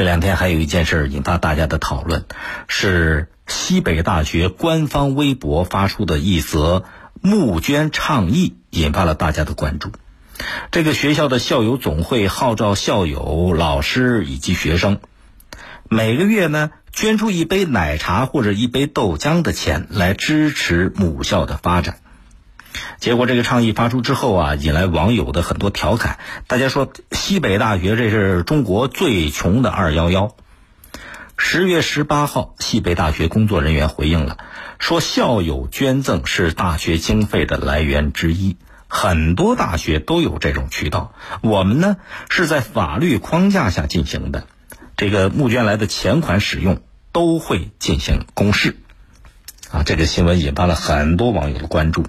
这两天还有一件事引发大家的讨论，是西北大学官方微博发出的一则募捐倡议，引发了大家的关注。这个学校的校友总会号召校友、老师以及学生，每个月呢捐出一杯奶茶或者一杯豆浆的钱来支持母校的发展。结果这个倡议发出之后啊，引来网友的很多调侃。大家说西北大学这是中国最穷的二幺幺。十月十八号，西北大学工作人员回应了，说校友捐赠是大学经费的来源之一，很多大学都有这种渠道。我们呢是在法律框架下进行的，这个募捐来的钱款使用都会进行公示。啊，这个新闻引发了很多网友的关注。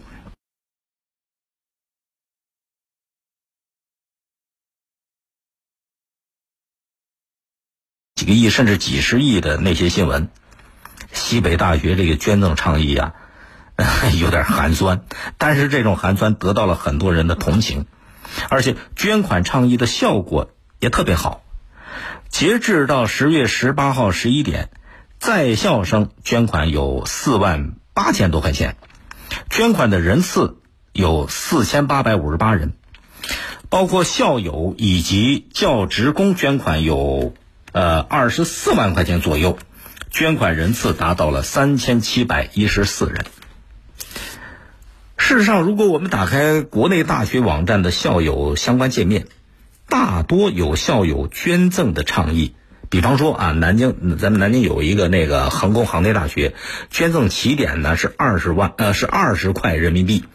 亿甚至几十亿的那些新闻，西北大学这个捐赠倡议啊，有点寒酸。但是这种寒酸得到了很多人的同情，而且捐款倡议的效果也特别好。截至到十月十八号十一点，在校生捐款有四万八千多块钱，捐款的人次有四千八百五十八人，包括校友以及教职工捐款有。呃，二十四万块钱左右，捐款人次达到了三千七百一十四人。事实上，如果我们打开国内大学网站的校友相关界面，大多有校友捐赠的倡议。比方说啊，南京，咱们南京有一个那个航空航天大学，捐赠起点呢是二十万，呃，是二十块人民币。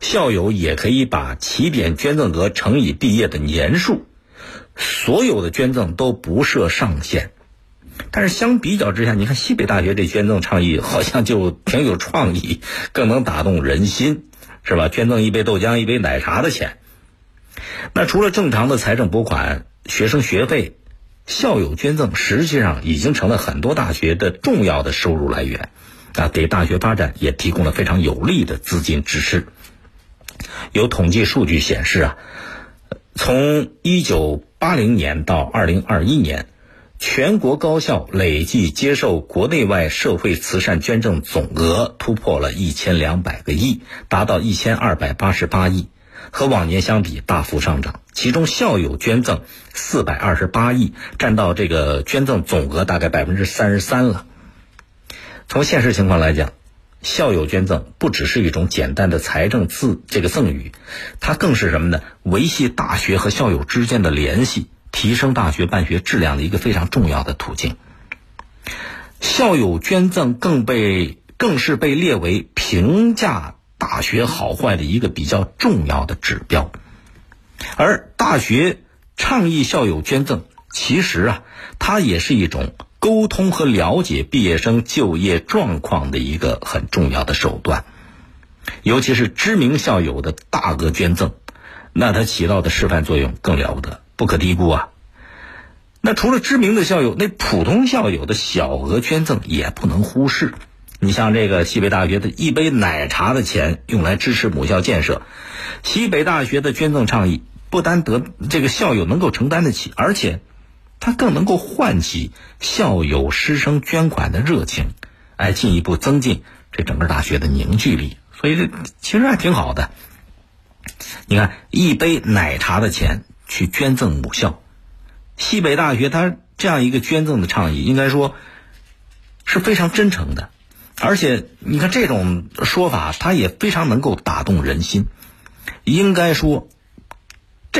校友也可以把起点捐赠额乘以毕业的年数。所有的捐赠都不设上限，但是相比较之下，你看西北大学这捐赠倡议好像就挺有创意，更能打动人心，是吧？捐赠一杯豆浆、一杯奶茶的钱。那除了正常的财政拨款、学生学费，校友捐赠实际上已经成了很多大学的重要的收入来源，啊，给大学发展也提供了非常有力的资金支持。有统计数据显示啊。从一九八零年到二零二一年，全国高校累计接受国内外社会慈善捐赠总额突破了一千两百个亿，达到一千二百八十八亿，和往年相比大幅上涨。其中校友捐赠四百二十八亿，占到这个捐赠总额大概百分之三十三了。从现实情况来讲。校友捐赠不只是一种简单的财政赠这个赠与，它更是什么呢？维系大学和校友之间的联系，提升大学办学质量的一个非常重要的途径。校友捐赠更被更是被列为评价大学好坏的一个比较重要的指标。而大学倡议校友捐赠，其实啊，它也是一种。沟通和了解毕业生就业状况的一个很重要的手段，尤其是知名校友的大额捐赠，那它起到的示范作用更了不得，不可低估啊。那除了知名的校友，那普通校友的小额捐赠也不能忽视。你像这个西北大学的一杯奶茶的钱用来支持母校建设，西北大学的捐赠倡议不单得这个校友能够承担得起，而且。它更能够唤起校友师生捐款的热情，哎，进一步增进这整个大学的凝聚力。所以这其实还挺好的。你看，一杯奶茶的钱去捐赠母校，西北大学它这样一个捐赠的倡议，应该说是非常真诚的。而且，你看这种说法，它也非常能够打动人心。应该说。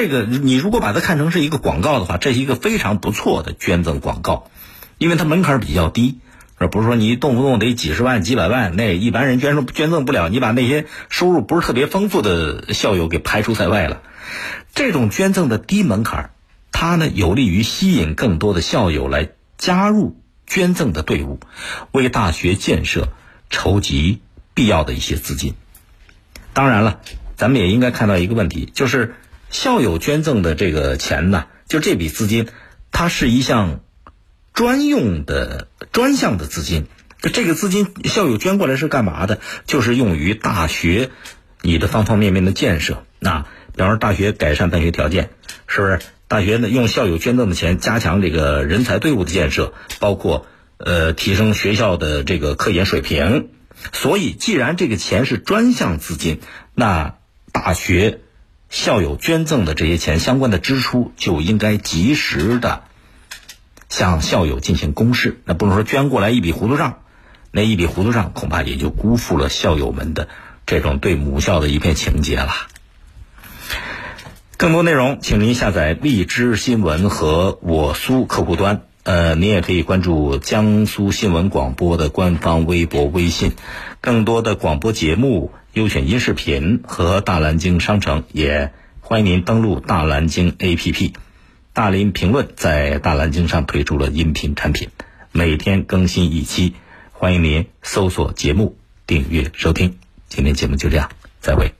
这个你如果把它看成是一个广告的话，这是一个非常不错的捐赠广告，因为它门槛比较低，而不是说你动不动得几十万、几百万，那一般人捐赠捐赠不了，你把那些收入不是特别丰富的校友给排除在外了。这种捐赠的低门槛，它呢有利于吸引更多的校友来加入捐赠的队伍，为大学建设筹集必要的一些资金。当然了，咱们也应该看到一个问题，就是。校友捐赠的这个钱呢，就这笔资金，它是一项专用的专项的资金。就这个资金，校友捐过来是干嘛的？就是用于大学你的方方面面的建设。那比方说，大学改善办学条件，是不是大学呢用校友捐赠的钱加强这个人才队伍的建设，包括呃提升学校的这个科研水平。所以，既然这个钱是专项资金，那大学校友捐赠的这些钱相关的支出就应该及时的向校友进行公示。那不能说捐过来一笔糊涂账，那一笔糊涂账恐怕也就辜负了校友们的这种对母校的一片情结了。更多内容，请您下载荔枝新闻和我苏客户端。呃，您也可以关注江苏新闻广播的官方微博、微信，更多的广播节目、优选音视频和大蓝鲸商城，也欢迎您登录大蓝鲸 APP。大林评论在大蓝鲸上推出了音频产品，每天更新一期，欢迎您搜索节目订阅收听。今天节目就这样，再会。